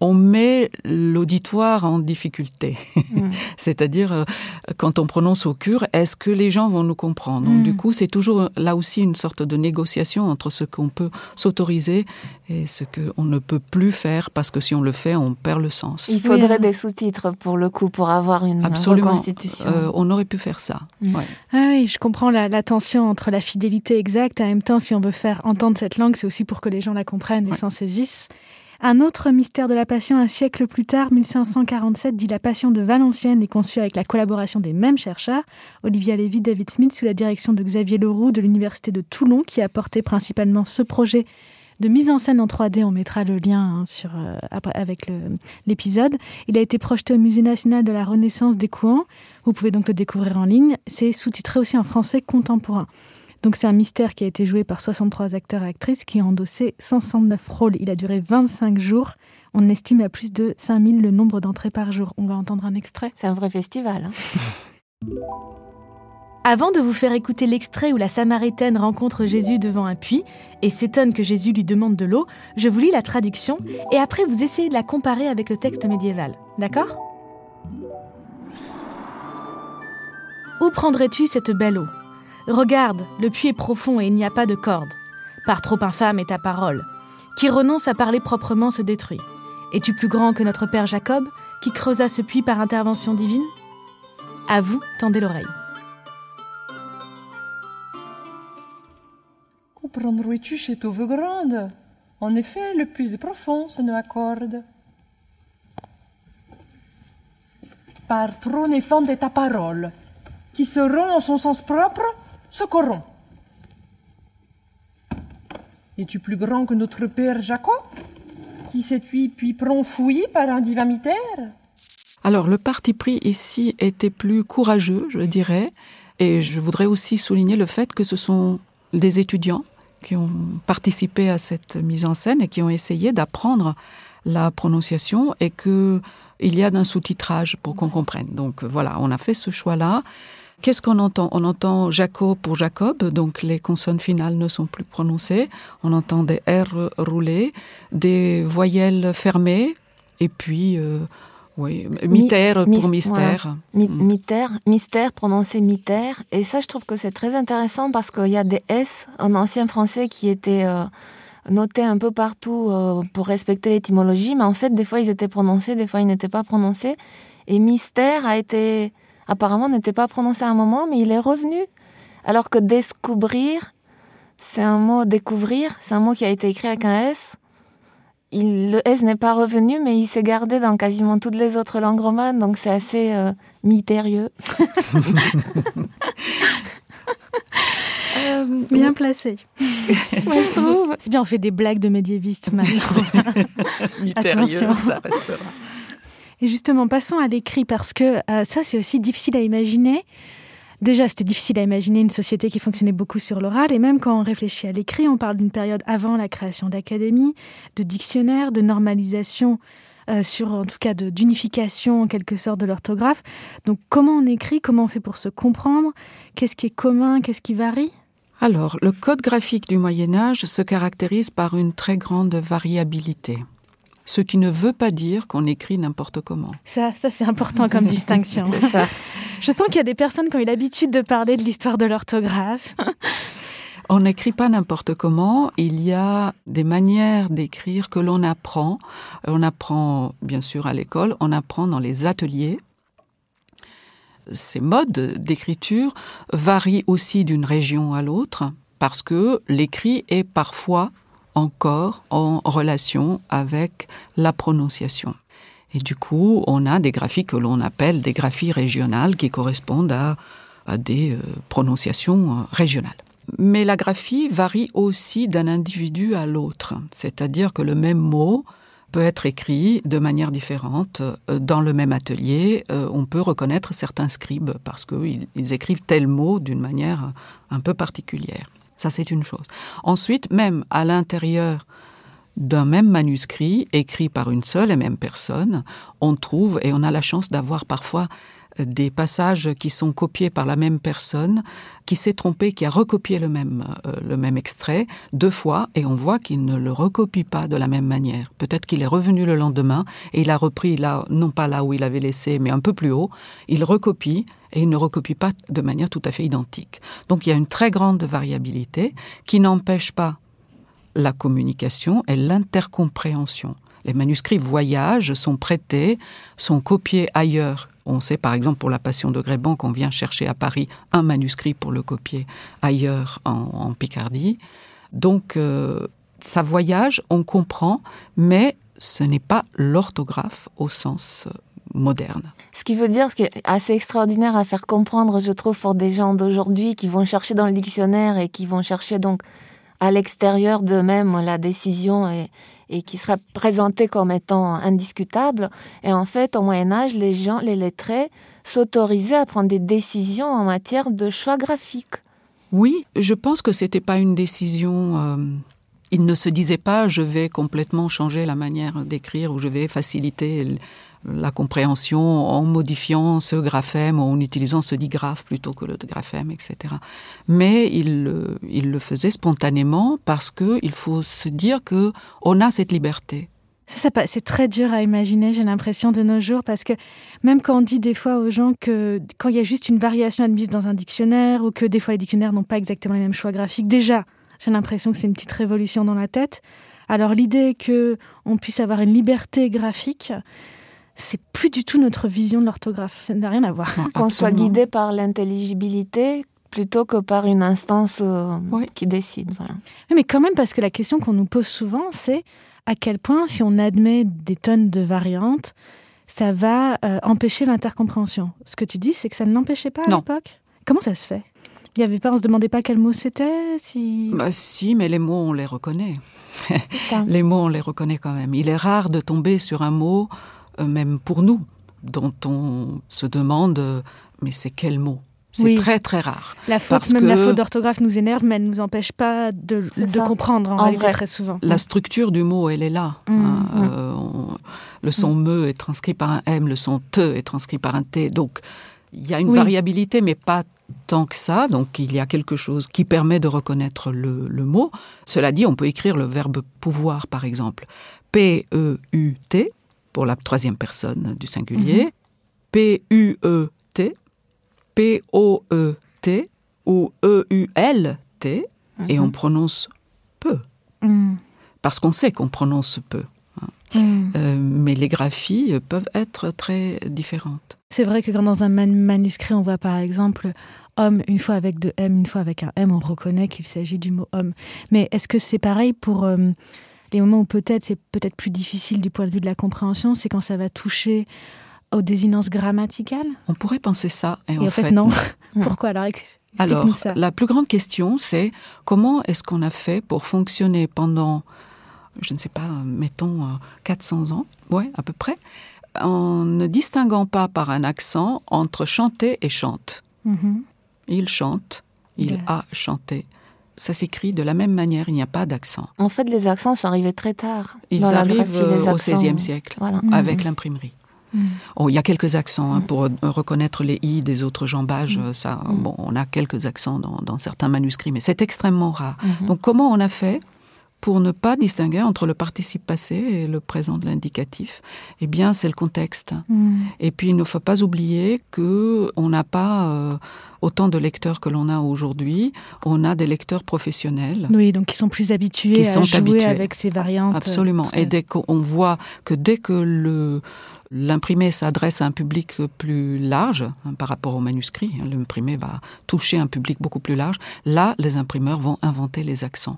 on met l'auditoire en difficulté. C'est-à-dire, euh, quand on prononce au cure, est-ce que les gens vont nous comprendre? Donc, Du mm. coup, c'est toujours là aussi une sorte de négociation entre ce qu'on peut s'autoriser et ce qu'on ne peut plus faire parce que si on le fait, on perd le sens. Il faudrait hein. des sous-titres pour le coup, pour avoir une Absolument. reconstitution. Euh, on aurait pu faire ça. Mm. Ah oui, je comprends la, la, tension entre la fidélité exacte. En même temps, si on veut faire entendre cette langue, c'est aussi pour que les gens la comprennent et s'en saisissent. Un autre mystère de la Passion, un siècle plus tard, 1547, dit La Passion de Valenciennes est conçue avec la collaboration des mêmes chercheurs, Olivia Lévy, David Smith, sous la direction de Xavier Leroux de l'Université de Toulon, qui a porté principalement ce projet de mise en scène en 3D. On mettra le lien hein, sur, euh, avec l'épisode. Il a été projeté au Musée national de la Renaissance des Couans. Vous pouvez donc le découvrir en ligne. C'est sous-titré aussi en français contemporain. Donc c'est un mystère qui a été joué par 63 acteurs et actrices qui ont endossé 169 rôles. Il a duré 25 jours. On estime à plus de 5000 le nombre d'entrées par jour. On va entendre un extrait. C'est un vrai festival. Hein. Avant de vous faire écouter l'extrait où la Samaritaine rencontre Jésus devant un puits et s'étonne que Jésus lui demande de l'eau, je vous lis la traduction et après vous essayez de la comparer avec le texte médiéval. D'accord? Où prendrais-tu cette belle eau? Regarde, le puits est profond et il n'y a pas de corde. Par trop infâme est ta parole. Qui renonce à parler proprement se détruit. Es-tu plus grand que notre père Jacob, qui creusa ce puits par intervention divine? À vous, tendez l'oreille. Où prendrais-tu cette eau grande En effet, le puits est profond, ça ne accorde. Par trop néfande est ta parole, qui se rend en son sens propre se corrompt. Es-tu plus grand que notre père Jacob, qui s'étuie puis prend fouillis par un divin Alors, le parti pris ici était plus courageux, je dirais, et je voudrais aussi souligner le fait que ce sont des étudiants qui ont participé à cette mise en scène et qui ont essayé d'apprendre la prononciation et que il y a d'un sous-titrage pour qu'on comprenne. Donc voilà, on a fait ce choix-là. Qu'est-ce qu'on entend? On entend Jacob pour Jacob, donc les consonnes finales ne sont plus prononcées. On entend des R roulés, des voyelles fermées, et puis euh, oui, mystère pour mystère. mystère, mystère prononcé mystère. Et ça, je trouve que c'est très intéressant parce qu'il y a des S en ancien français qui étaient euh, notés un peu partout euh, pour respecter l'étymologie, mais en fait, des fois, ils étaient prononcés, des fois, ils n'étaient pas prononcés. Et mystère a été apparemment n'était pas prononcé à un moment, mais il est revenu. Alors que découvrir, c'est un mot découvrir, c'est un mot qui a été écrit avec un S. Il, le S n'est pas revenu, mais il s'est gardé dans quasiment toutes les autres langues romanes, donc c'est assez euh, mystérieux. Euh, bien placé. Moi, je trouve. C'est bien, on fait des blagues de médiévistes maintenant. Attention. ça restera. Et justement, passons à l'écrit parce que euh, ça, c'est aussi difficile à imaginer. Déjà, c'était difficile à imaginer une société qui fonctionnait beaucoup sur l'oral, et même quand on réfléchit à l'écrit, on parle d'une période avant la création d'académies, de dictionnaires, de normalisation, euh, sur en tout cas d'unification en quelque sorte de l'orthographe. Donc, comment on écrit, comment on fait pour se comprendre, qu'est-ce qui est commun, qu'est-ce qui varie? Alors, le code graphique du Moyen Âge se caractérise par une très grande variabilité ce qui ne veut pas dire qu'on écrit n'importe comment. Ça, ça c'est important comme distinction. ça. Je sens qu'il y a des personnes qui ont eu l'habitude de parler de l'histoire de l'orthographe. On n'écrit pas n'importe comment. Il y a des manières d'écrire que l'on apprend. On apprend bien sûr à l'école, on apprend dans les ateliers. Ces modes d'écriture varient aussi d'une région à l'autre parce que l'écrit est parfois encore en relation avec la prononciation. Et du coup, on a des graphies que l'on appelle des graphies régionales qui correspondent à, des euh, prononciations euh, régionales. Mais la graphie varie aussi d'un individu à l'autre, c'est-à-dire que le même mot peut être écrit de manière différente euh, dans le même atelier. On peut reconnaître certains scribes parce qu'ils écrivent tel mot d'une manière un peu particulière. Ça, c'est une chose. Ensuite, même à l'intérieur d'un même manuscrit, écrit par une seule et même personne, on trouve, et on a la chance d'avoir parfois des passages qui sont copiés par la même personne, qui s'est trompé, qui a recopié le même, euh, le même extrait deux fois, et on voit qu'il ne le recopie pas de la même manière. Peut-être qu'il est revenu le lendemain et il a repris là, non pas là où il avait laissé, mais un peu plus haut. Il recopie et il ne recopie pas de manière tout à fait identique. Donc il y a une très grande variabilité qui n'empêche pas la communication et l'intercompréhension. Les manuscrits voyagent, sont prêtés, sont copiés ailleurs. On sait par exemple pour la Passion de Gréban qu'on vient chercher à Paris un manuscrit pour le copier ailleurs en, Picardie. Donc euh, ça voyage, on comprend, mais ce n'est pas l'orthographe au sens euh, moderne. Ce qui veut dire, ce qui est assez extraordinaire à faire comprendre, je trouve, pour des gens d'aujourd'hui qui vont chercher dans le dictionnaire et qui vont chercher donc à l'extérieur d'eux-mêmes la décision et, et qui sera présentée comme étant indiscutable. Et en fait, au Moyen Âge, les gens, les lettrés, s'autorisaient à prendre des décisions en matière de choix graphique. Oui, je pense que c'était pas une décision. Euh, il ne se disait pas je vais complètement changer la manière d'écrire ou je vais faciliter la compréhension en modifiant ce graphème ou en utilisant ce digraphe plutôt que le graphème, etc. Mais il, le faisait spontanément parce qu'il faut se dire que on a cette liberté. Ça c'est très dur à imaginer, j'ai l'impression, de nos jours, parce que même quand on dit des fois aux gens que quand il y a juste une variation admise dans un dictionnaire, ou que des fois les dictionnaires n'ont pas exactement les mêmes choix graphiques, déjà, j'ai l'impression que c'est une petite révolution dans la tête. Alors l'idée que on puisse avoir une liberté graphique, c'est plus du tout notre vision de l'orthographe. Ça n'a rien à voir. Qu'on soit guidé par l'intelligibilité plutôt que par une instance euh, oui. qui décide. Voilà. Mais quand même, parce que la question qu'on nous pose souvent, c'est à quel point, si on admet des tonnes de variantes, ça va euh, empêcher l'intercompréhension? Ce que tu dis, c'est que ça ne l'empêchait pas à l'époque? Comment ça se fait? Il y avait pas, on se demandait pas quel mot c'était si... Bah, si, mais les mots, on les reconnaît. les mots, on les reconnaît quand même. Il est rare de tomber sur un mot, euh, même pour nous, dont on se demande, euh, mais c'est quel mot? C'est oui. très très rare. La faute, Parce même que la faute d'orthographe nous énerve, mais elle ne nous empêche pas de, de comprendre en, en réalité vrai. très souvent. La structure du mot, elle est là. Mmh, hein. mmh. Euh, on- le son me est transcrit par un M, le son te est transcrit par un T. Donc il y a une Oui. variabilité, mais pas tant que ça. Donc il y a quelque chose qui permet de reconnaître le, le mot. Cela dit, on peut écrire le verbe pouvoir, par exemple. P-E-U-T, pour la troisième personne du singulier. Mhm. P-U-E-T, P-O-E-T ou E-U-L-T, et Mhm. on prononce peu, Mmh. parce qu'on sait qu'on prononce peu. hein. Mmh. Euh, mais les graphies peuvent être très différentes. C'est vrai que quand dans un man- manuscrit, on voit par exemple homme une fois avec deux M, une fois avec un M, on reconnaît qu'il s'agit du mot homme. Mais est-ce que c'est pareil pour euh, les moments où peut-être c'est peut-être plus difficile du point de vue de la compréhension, c'est quand ça va toucher aux désinences grammaticales On pourrait penser ça, et, Et en fait, non. Pourquoi alors Alors, ça. la plus grande question, c'est comment est-ce qu'on a fait pour fonctionner pendant, je ne sais pas, mettons euh, 400 ans, ouais, à peu près, en ne distinguant pas par un accent entre chanter et chante. Mhm. Il chante, il a chanté. Ça s'écrit de la même manière, il n'y a pas d'accent. En fait, les accents sont arrivés très tard. Ils dans arrivent euh, au. XVIe siècle, Voilà. avec Mhm. l'imprimerie. Mhm. Oh, il y a quelques accents hein, pour euh, reconnaître les i des autres jambages. Euh, Ça, bon, on a quelques accents dans, dans certains manuscrits, mais c'est extrêmement rare. Mhm. Donc, comment on a fait pour ne pas distinguer entre le participe passé et le présent de l'indicatif Eh bien, c'est le contexte. Mhm. Et puis, il ne faut pas oublier que on n'a pas euh, autant de lecteurs que l'on a aujourd'hui. On a des lecteurs professionnels. Oui, donc ils sont plus habitués Qui à sont jouer habitués. avec ces variantes. Absolument. Tout à- Et dès qu'on voit que dès que le l'imprimé s'adresse à un public plus large hein, par rapport au manuscrit, hein, l'imprimé va toucher un public beaucoup plus large. Là, les imprimeurs vont inventer les accents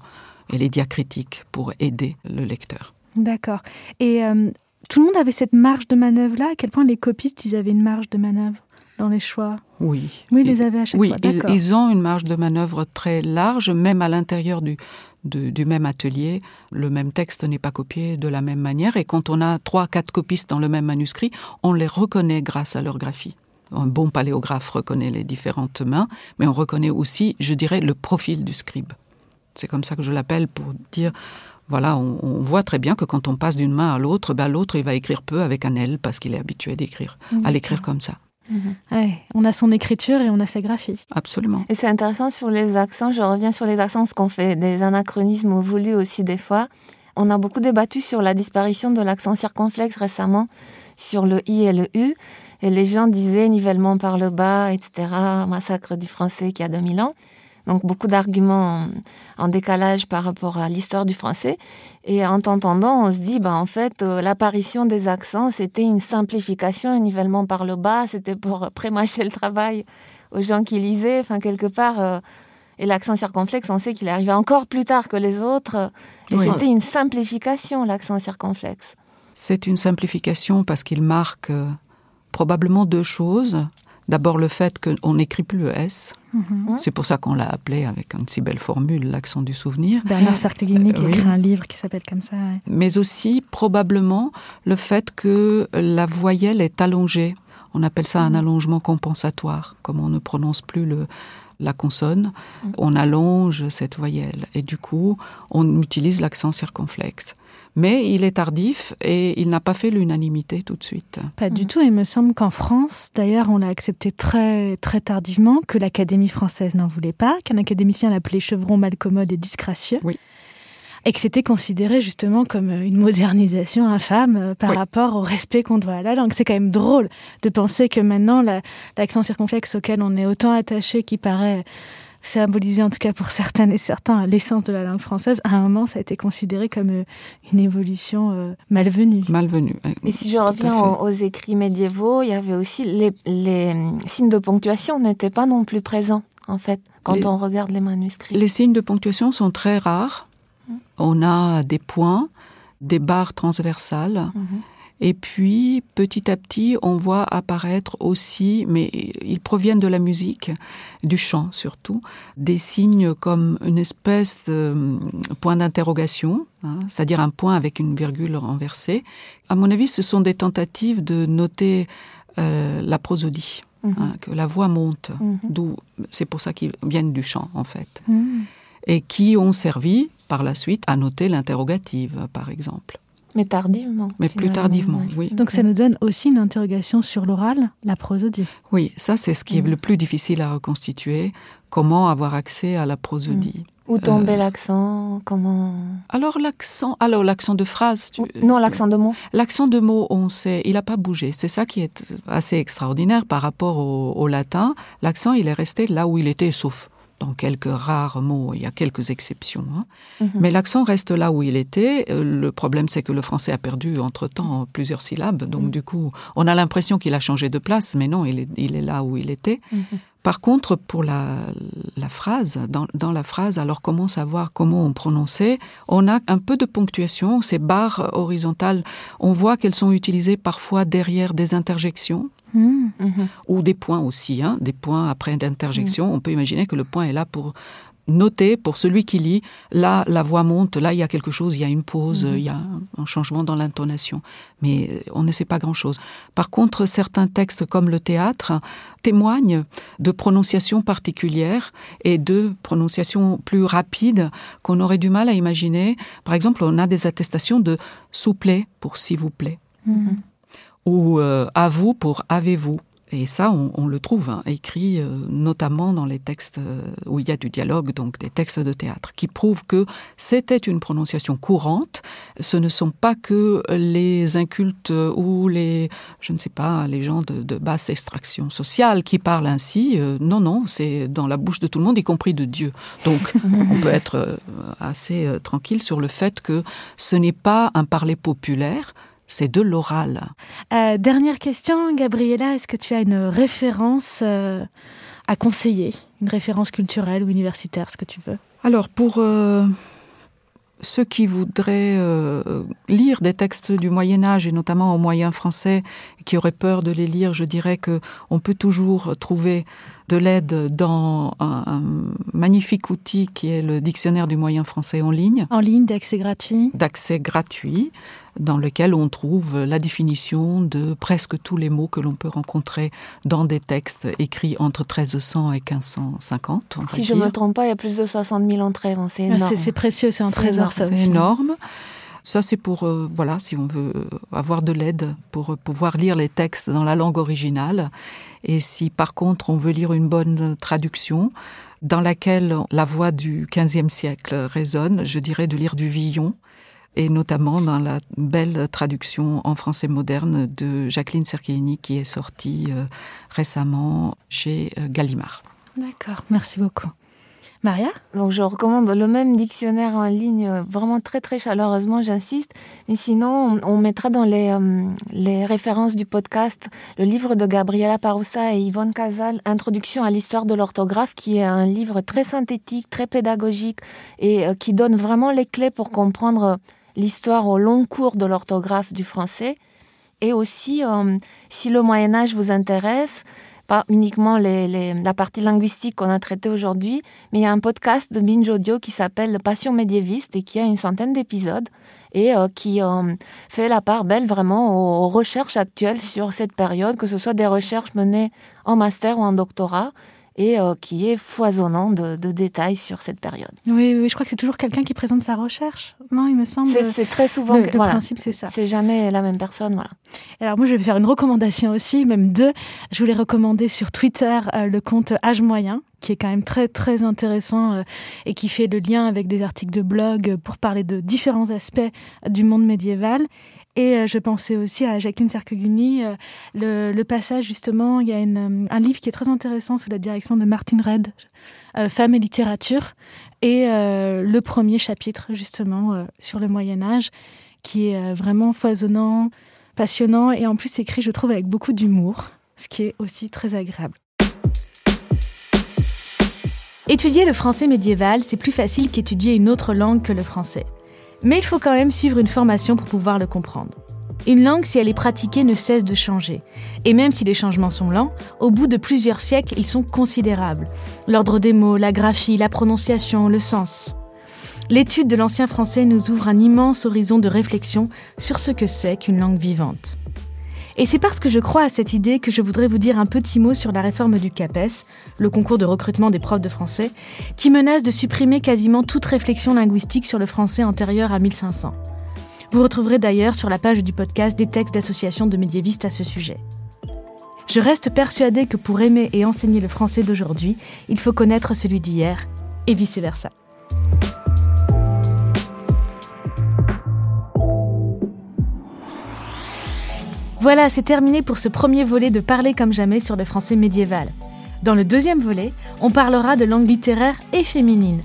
et les diacritiques pour aider le lecteur. D'accord. Et euh, tout le monde avait cette marge de manœuvre-là À quel point les copistes, ils avaient une marge de manœuvre dans les choix? Oui. Oui, ils les avaient à chaque oui, fois. ils, D'accord. ils ont une marge de manœuvre très large, même à l'intérieur du, de- du même atelier. Le même texte n'est pas copié de la même manière. Et quand on a trois, quatre copistes dans le même manuscrit, on les reconnaît grâce à leur graphie. Un bon paléographe reconnaît les différentes mains, mais on reconnaît aussi, je dirais, le profil du scribe. C'est comme ça que je l'appelle pour dire, voilà, on, on voit très bien que quand on passe d'une main à l'autre, ben, l'autre il va écrire peu avec un L parce qu'il est habitué d'écrire, à l'écrire comme ça. Ouais, on a son écriture et on a sa graphie. Absolument. Et c'est intéressant sur les accents. Je reviens sur les accents, parce qu'on fait des anachronismes voulus aussi des fois. On a beaucoup débattu sur la disparition de l'accent circonflexe récemment, sur le i et le u. Et les gens disaient nivellement par le bas, etc., massacre du français qui a 2000 ans. Donc beaucoup d'arguments en, décalage par rapport à l'histoire du français. Et en t'entendant, on se dit, bah, en fait, euh, l'apparition des accents, c'était une simplification, un nivellement par le bas, c'était pour prémâcher le travail aux gens qui lisaient. Enfin, quelque part, euh, et l'accent circonflexe, on sait qu'il est arrivé encore plus tard que les autres. Et c'était une simplification, l'accent circonflexe. C'est une simplification parce qu'il marque euh, probablement deux choses. D'abord le fait qu'on n'écrit plus le S. Mhm. C'est pour ça qu'on l'a appelé avec une si belle formule, l'accent du souvenir. Bernard Sarteguini qui a écrit un livre qui s'appelle comme ça. Mais aussi probablement le fait que la voyelle est allongée. On appelle ça un mhm. allongement compensatoire, comme on ne prononce plus le, la consonne, mhm. on allonge cette voyelle et du coup on utilise l'accent circonflexe mais il est tardif et il n'a pas fait l'unanimité tout de suite. Pas du tout. Il me semble qu'en France, d'ailleurs, on l'a accepté très très tardivement, que l'Académie française n'en voulait pas, qu'un académicien l'appelait chevron malcommode et disgracieux. Oui. Et que c'était considéré justement comme une modernisation infâme euh, par rapport au respect qu'on doit à la langue. C'est quand même drôle de penser que maintenant l'accent circonflexe auquel on est autant attaché, qui paraît symboliser en tout cas pour certaines et certains l'essence de la langue française, à un moment ça a été considéré comme euh, une évolution euh, malvenue. Malvenue. Et si je reviens aux, écrits médiévaux, il y avait aussi les, les euh, signes de ponctuation n'étaient pas non plus présents en fait quand on regarde les manuscrits. Les signes de ponctuation sont très rares. Mmh. On a des points, des barres transversales. Mmh. Et puis, petit à petit, on voit apparaître aussi, mais ils proviennent de la musique, du chant surtout, des signes comme une espèce de hum, point d'interrogation, hein, c'est-à-dire un point avec une virgule renversée. À mon avis, ce sont des tentatives de noter euh, la prosodie, hein, mhm. que la voix monte, mhm. d'où c'est pour ça qu'ils viennent du chant en fait, mhm. et qui ont servi par la suite à noter l'interrogative, par exemple. Mais tardivement. Mais plus tardivement, oui. Donc ça nous donne aussi une interrogation sur l'oral, la prosodie. Oui, ça c'est ce qui est mm. le plus difficile à reconstituer. Comment avoir accès à la prosodie mm. Où tomber euh, l'accent Comment Alors l'accent, alors l'accent de phrase. Tu... Non, l'accent de mot. L'accent de mot, on sait, il n'a pas bougé. C'est ça qui est assez extraordinaire par rapport au, au latin. L'accent, il est resté là où il était, sauf dans quelques rares mots, il y a quelques exceptions. Hein. Mhm. Mais l'accent reste là où il était. Euh, le problème, c'est que le français a perdu entre-temps plusieurs syllabes. Donc, mhm. du coup, on a l'impression qu'il a changé de place, mais non, il est, il est là où il était. Mhm. Par contre, pour la, la phrase, dans, dans, la phrase, alors comment savoir comment on prononçait? On a un peu de ponctuation, ces barres horizontales, on voit qu'elles sont utilisées parfois derrière des interjections. Mmh. Ou des points aussi, hein, des points après d'interjection. Mmh. On peut imaginer que le point est là pour noter, pour celui qui lit, là, la voix monte, là, il y a quelque chose, il y a une pause, mmh. il y a un changement dans l'intonation. Mais on ne sait pas grand-chose. Par contre, certains textes, comme le théâtre, témoignent de prononciations particulières et de prononciations plus rapides qu'on aurait du mal à imaginer. Par exemple, on a des attestations de souplé pour s'il vous plaît ou euh, à vous pour avez-vous. Et ça, on, le trouve hein, écrit euh, notamment dans les textes euh, où il y a du dialogue, donc des textes de théâtre, qui prouvent que c'était une prononciation courante. Ce ne sont pas que les incultes ou les, je ne sais pas, les gens de, de basse extraction sociale qui parlent ainsi. non, non, c'est dans la bouche de tout le monde, y compris de Dieu. Donc, on peut être assez tranquille sur le fait que ce n'est pas un parler populaire, c'est de l'oral. Euh, dernière question, Gabriella, est-ce que tu as une référence euh, à conseiller? Une référence culturelle ou universitaire, ce que tu veux? Alors, pour euh, ceux qui voudraient lire des textes du Moyen Âge, et notamment au moyen français, qui auraient peur de les lire, je dirais que on peut toujours trouver de l'aide dans un, magnifique outil qui est le dictionnaire du moyen français en ligne. En ligne, d'accès gratuit. D'accès gratuit, dans lequel on trouve la définition de presque tous les mots que l'on peut rencontrer dans des textes écrits entre 1300 et 1550. Si je ne me trompe pas, il y a plus de 60 000 entrées. C'est ah, énorme. c'est précieux, c'est un trésor, ça C'est énorme. Ça, c'est pour, euh, voilà, si on veut avoir de l'aide pour pouvoir lire les textes dans la langue originale. Et si par contre on veut lire une bonne traduction, dans laquelle la voix du XVe siècle résonne, je dirais de lire du Villon, et notamment dans la belle traduction en français moderne de Jacqueline Cerchini qui est sortie euh, récemment chez euh, Gallimard. D'accord, merci beaucoup. Maria Donc je recommande le même dictionnaire en ligne, euh, vraiment très très chaleureusement, j'insiste. Mais sinon, on mettra dans les, les références du podcast le livre de Gabriela Paroussa et Yvonne Casal, Introduction à l'histoire de l'orthographe, qui est un livre très synthétique, très pédagogique et qui donne vraiment les clés pour comprendre l'histoire au long cours de l'orthographe du français. Et aussi, euh, si le Moyen Âge vous intéresse, pas uniquement la partie linguistique qu'on a traitée aujourd'hui, mais il y a un podcast de Binge Audio qui s'appelle Passion médiéviste et qui a une centaine d'épisodes et euh, qui euh, fait la part belle vraiment aux, recherches actuelles sur cette période, que ce soit des recherches menées en master ou en doctorat et euh, qui est foisonnant de, détails sur cette période. Oui, oui je crois que c'est toujours quelqu'un qui présente sa recherche. Non, il me semble. C'est très souvent. Le, principe, c'est ça. C'est jamais la même personne, voilà. Alors moi, je vais faire une recommandation aussi, même deux. Je voulais recommander sur Twitter euh, le compte Âge Moyen, qui est quand même très très intéressant euh, et qui fait le lien avec des articles de blog pour parler de différents aspects du monde médiéval. Et euh, je pensais aussi à Jacqueline Cerqueglini, euh, le, passage justement, il y a une, un livre qui est très intéressant sous la direction de Martine Red, Femmes et littérature, et le premier chapitre justement sur le Moyen Âge, qui est vraiment foisonnant, passionnant, et en plus écrit, je trouve, avec beaucoup d'humour, ce qui est aussi très agréable. Étudier le français médiéval, c'est plus facile qu'étudier une autre langue que le français. Mais il faut quand même suivre une formation pour pouvoir le comprendre. Une langue, si elle est pratiquée, ne cesse de changer. Et même si les changements sont lents, au bout de plusieurs siècles, ils sont considérables. L'ordre des mots, la graphie, la prononciation, le sens. L'étude de l'ancien français nous ouvre un immense horizon de réflexion sur ce que c'est qu'une langue vivante. Et c'est parce que je crois à cette idée que je voudrais vous dire un petit mot sur la réforme du CAPES, le concours de recrutement des profs de français, qui menace de supprimer quasiment toute réflexion linguistique sur le français antérieur à 1500. Vous retrouverez d'ailleurs sur la page du podcast des textes d'associations de médiévistes à ce sujet. Je reste persuadée que pour aimer et enseigner le français d'aujourd'hui, il faut connaître celui d'hier, et vice-versa. Voilà, c'est terminé pour ce premier volet de Parler comme jamais sur le français médiéval. Dans le deuxième volet, on parlera de langue littéraire et féminine.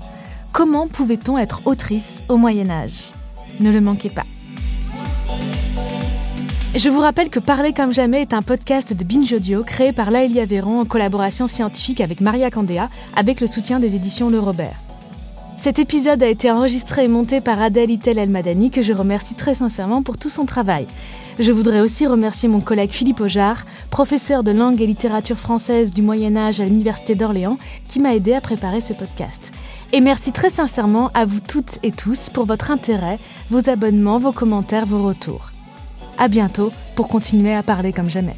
Comment pouvait-on être autrice au Moyen Âge? Ne le manquez pas. Je vous rappelle que Parler comme jamais est un podcast de Binge Audio créé par Laëlia Véron en collaboration scientifique avec Maria Candéa avec le soutien des éditions Le Robert. Cet épisode a été enregistré et monté par Adèle Itel Elmadani que je remercie très sincèrement pour tout son travail. Je voudrais aussi remercier mon collègue Philippe Aujar, professeur de langue et littérature française du Moyen Âge à l'Université d'Orléans, qui m'a aidé à préparer ce podcast. Et merci très sincèrement à vous toutes et tous pour votre intérêt, vos abonnements, vos commentaires, vos retours. À bientôt pour continuer à parler comme jamais.